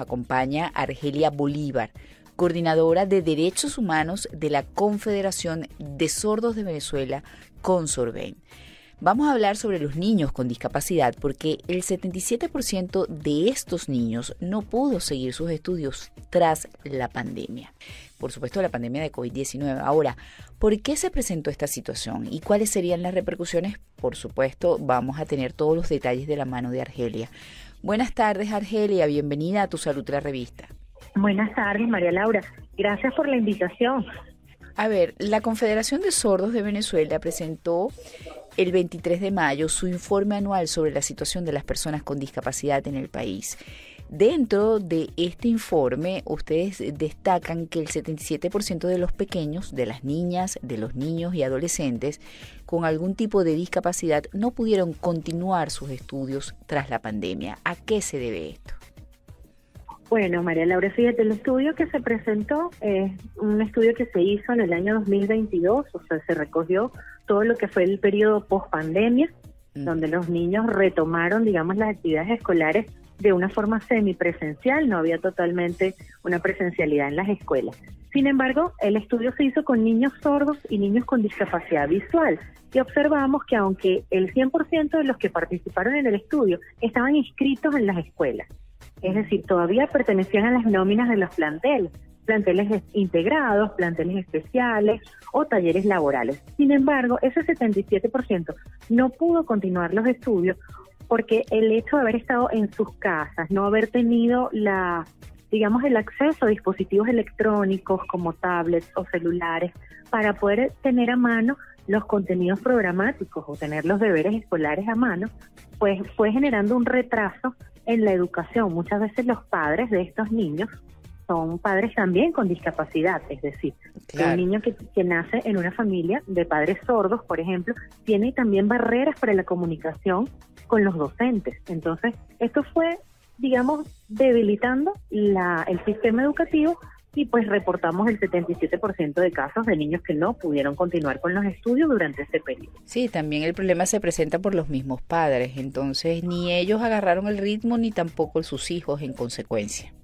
acompaña Argelia Bolívar, coordinadora de Derechos Humanos de la Confederación de Sordos de Venezuela, Consorben. Vamos a hablar sobre los niños con discapacidad porque el 77% de estos niños no pudo seguir sus estudios tras la pandemia. Por supuesto, la pandemia de COVID-19. Ahora, ¿por qué se presentó esta situación y cuáles serían las repercusiones? Por supuesto, vamos a tener todos los detalles de la mano de Argelia. Buenas tardes, Argelia. Bienvenida a Tu Salud la Revista. Buenas tardes, María Laura. Gracias por la invitación. A ver, la Confederación de Sordos de Venezuela presentó el 23 de mayo su informe anual sobre la situación de las personas con discapacidad en el país. Dentro de este informe, ustedes destacan que el 77% de los pequeños, de las niñas, de los niños y adolescentes con algún tipo de discapacidad no pudieron continuar sus estudios tras la pandemia. ¿A qué se debe esto? Bueno, María Laura, fíjate, el estudio que se presentó es un estudio que se hizo en el año 2022, o sea, se recogió todo lo que fue el periodo post pandemia, mm. donde los niños retomaron, digamos, las actividades escolares de una forma semipresencial, no había totalmente una presencialidad en las escuelas. Sin embargo, el estudio se hizo con niños sordos y niños con discapacidad visual y observamos que aunque el 100% de los que participaron en el estudio estaban inscritos en las escuelas, es decir, todavía pertenecían a las nóminas de los planteles, planteles integrados, planteles especiales o talleres laborales. Sin embargo, ese 77% no pudo continuar los estudios porque el hecho de haber estado en sus casas, no haber tenido la digamos el acceso a dispositivos electrónicos como tablets o celulares para poder tener a mano los contenidos programáticos o tener los deberes escolares a mano, pues fue generando un retraso en la educación. Muchas veces los padres de estos niños son padres también con discapacidad, es decir, un niño que, que, nace en una familia de padres sordos, por ejemplo, tiene también barreras para la comunicación con los docentes. Entonces, esto fue, digamos, debilitando la, el sistema educativo y pues reportamos el 77% de casos de niños que no pudieron continuar con los estudios durante ese periodo. Sí, también el problema se presenta por los mismos padres, entonces ni ellos agarraron el ritmo ni tampoco sus hijos en consecuencia.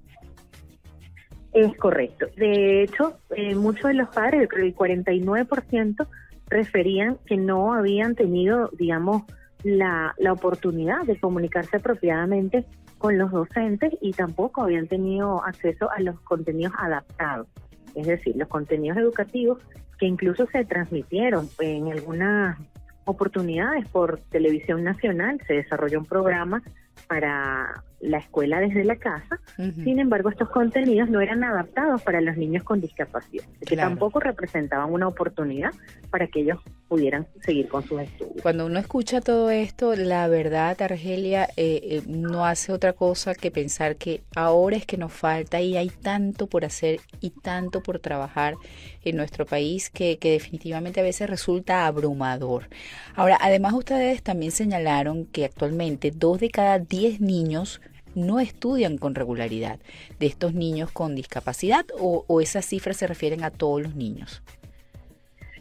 Es correcto. De hecho, eh, muchos de los padres, creo el 49%, referían que no habían tenido, digamos, la, la oportunidad de comunicarse apropiadamente con los docentes y tampoco habían tenido acceso a los contenidos adaptados, es decir, los contenidos educativos que incluso se transmitieron en algunas oportunidades por televisión nacional, se desarrolló un programa para la escuela desde la casa. Sin embargo, estos contenidos no eran adaptados para los niños con discapacidad, que tampoco representaban una oportunidad para que ellos pudieran seguir con sus estudios. Cuando uno escucha todo esto, la verdad, Argelia, eh, eh, no hace otra cosa que pensar que ahora es que nos falta y hay tanto por hacer y tanto por trabajar en nuestro país que, que definitivamente a veces resulta abrumador. Ahora, además ustedes también señalaron que actualmente dos de cada diez niños no estudian con regularidad de estos niños con discapacidad o, esas cifras se refieren a todos los niños?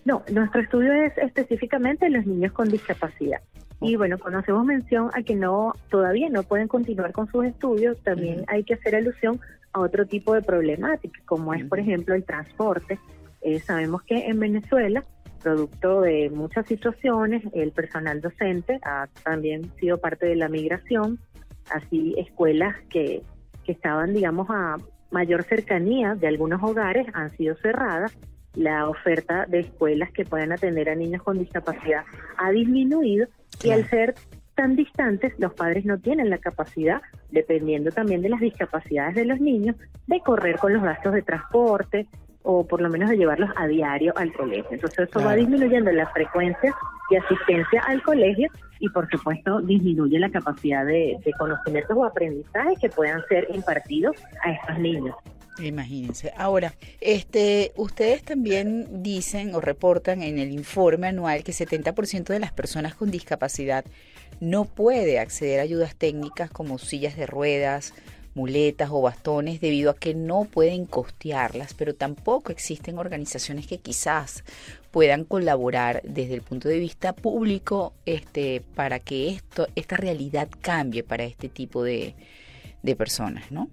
No, nuestro estudio es específicamente en los niños con discapacidad. Y bueno, cuando hacemos mención a que no todavía no pueden continuar con sus estudios, también hay que hacer alusión a otro tipo de problemática, como es, por ejemplo, el transporte. Eh, sabemos que en Venezuela, producto de muchas situaciones, el personal docente ha también sido parte de la migración así escuelas que, que estaban, digamos, a mayor cercanía de algunos hogares han sido cerradas. La oferta de escuelas que puedan atender a niños con discapacidad ha disminuido y al ser tan distantes, los padres no tienen la capacidad, dependiendo también de las discapacidades de los niños, de correr con los gastos de transporte, o por lo menos de llevarlos a diario al colegio. Entonces eso va disminuyendo la frecuencia de asistencia al colegio y por supuesto disminuye la capacidad de, conocimientos o aprendizaje que puedan ser impartidos a estos niños. Imagínense. Ahora, este, ustedes también dicen o reportan en el informe anual que 70% de las personas con discapacidad no puede acceder a ayudas técnicas como sillas de ruedas, muletas o bastones debido a que no pueden costearlas, pero tampoco existen organizaciones que quizás puedan colaborar desde el punto de vista público este, para que esto, esta realidad cambie para este tipo de, de personas, ¿no?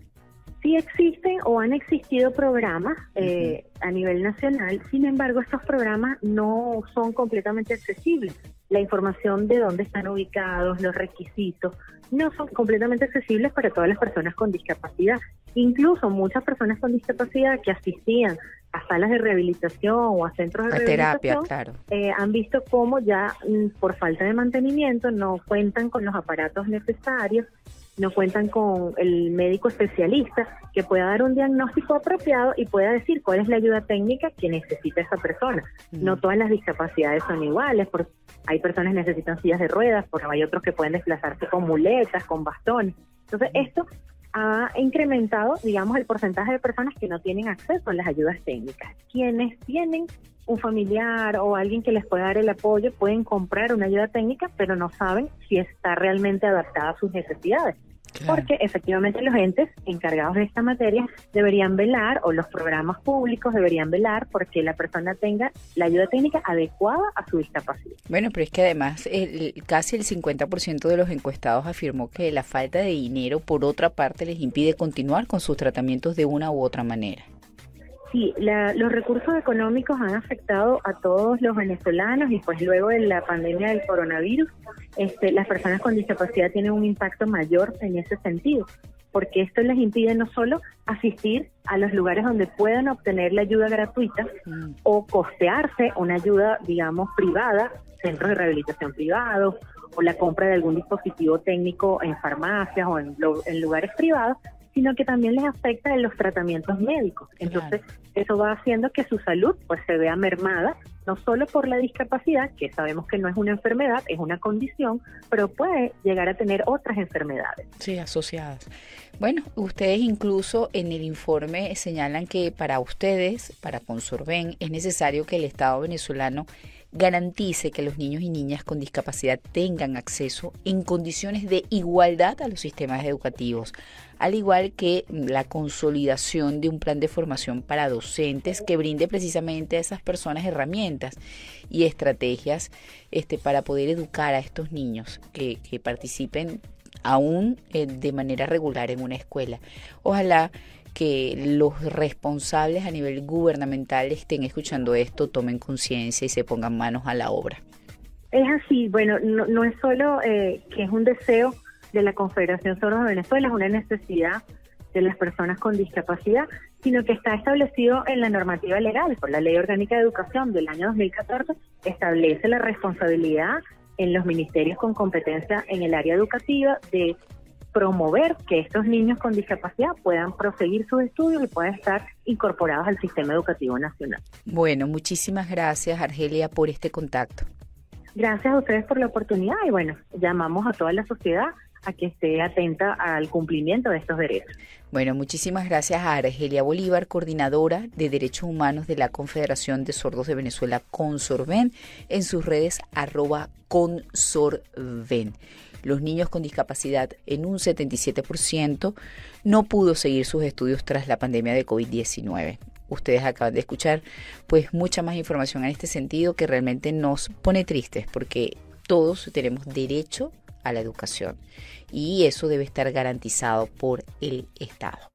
Sí existen o han existido programas eh, a nivel nacional, sin embargo estos programas no son completamente accesibles. La información de dónde están ubicados, los requisitos, no son completamente accesibles para todas las personas con discapacidad. Incluso muchas personas con discapacidad que asistían a salas de rehabilitación o a centros de rehabilitación claro. eh, han visto cómo ya mm, por falta de mantenimiento no cuentan con los aparatos necesarios no cuentan con el médico especialista que pueda dar un diagnóstico apropiado y pueda decir cuál es la ayuda técnica que necesita esa persona. Mm. No todas las discapacidades son iguales, porque hay personas que necesitan sillas de ruedas, porque hay otros que pueden desplazarse con muletas, con bastones. Entonces, mm. esto ha incrementado, digamos, el porcentaje de personas que no tienen acceso a las ayudas técnicas. Quienes tienen un familiar o alguien que les pueda dar el apoyo pueden comprar una ayuda técnica, pero no saben si está realmente adaptada a sus necesidades. Porque efectivamente los entes encargados de esta materia deberían velar, o los programas públicos deberían velar, porque la persona tenga la ayuda técnica adecuada a su discapacidad. Bueno, pero es que además casi el 50% de los encuestados afirmó que la falta de dinero, por otra parte, les impide continuar con sus tratamientos de una u otra manera. Sí, los recursos económicos han afectado a todos los venezolanos y pues luego de la pandemia del coronavirus, este, las personas con discapacidad tienen un impacto mayor en ese sentido, porque esto les impide no solo asistir a los lugares donde puedan obtener la ayuda gratuita o costearse una ayuda, digamos, privada, centros de rehabilitación privados o la compra de algún dispositivo técnico en farmacias o en, en lugares privados, sino que también les afecta en los tratamientos médicos. Entonces, eso va haciendo que su salud pues se vea mermada, no solo por la discapacidad, que sabemos que no es una enfermedad, es una condición, pero puede llegar a tener otras enfermedades. Sí, asociadas. Bueno, ustedes incluso en el informe señalan que para ustedes, para Consorben, es necesario que el Estado venezolano garantice que los niños y niñas con discapacidad tengan acceso en condiciones de igualdad a los sistemas educativos, al igual que la consolidación de un plan de formación para docentes que brinde precisamente a esas personas herramientas y estrategias este, para poder educar a estos niños que, que participen aún eh, de manera regular en una escuela. Ojalá que los responsables a nivel gubernamental estén escuchando esto, tomen conciencia y se pongan manos a la obra. Es así, bueno, no, es solo eh, que es un deseo de la Confederación Sordos de Venezuela, es una necesidad de las personas con discapacidad, sino que está establecido en la normativa legal, por la Ley Orgánica de Educación del año 2014, establece la responsabilidad en los ministerios con competencia en el área educativa de promover que estos niños con discapacidad puedan proseguir sus estudios y puedan estar incorporados al sistema educativo nacional. Bueno, muchísimas gracias Argelia por este contacto. Gracias a ustedes por la oportunidad y bueno, llamamos a toda la sociedad a que esté atenta al cumplimiento de estos derechos. Bueno, muchísimas gracias a Argelia Bolívar, coordinadora de Derechos Humanos de la Confederación de Sordos de Venezuela, Consorven, en sus redes arroba consorven los niños con discapacidad en un 77% no pudo seguir sus estudios tras la pandemia de COVID-19. Ustedes acaban de escuchar pues mucha más información en este sentido que realmente nos pone tristes porque todos tenemos derecho a la educación y eso debe estar garantizado por el Estado.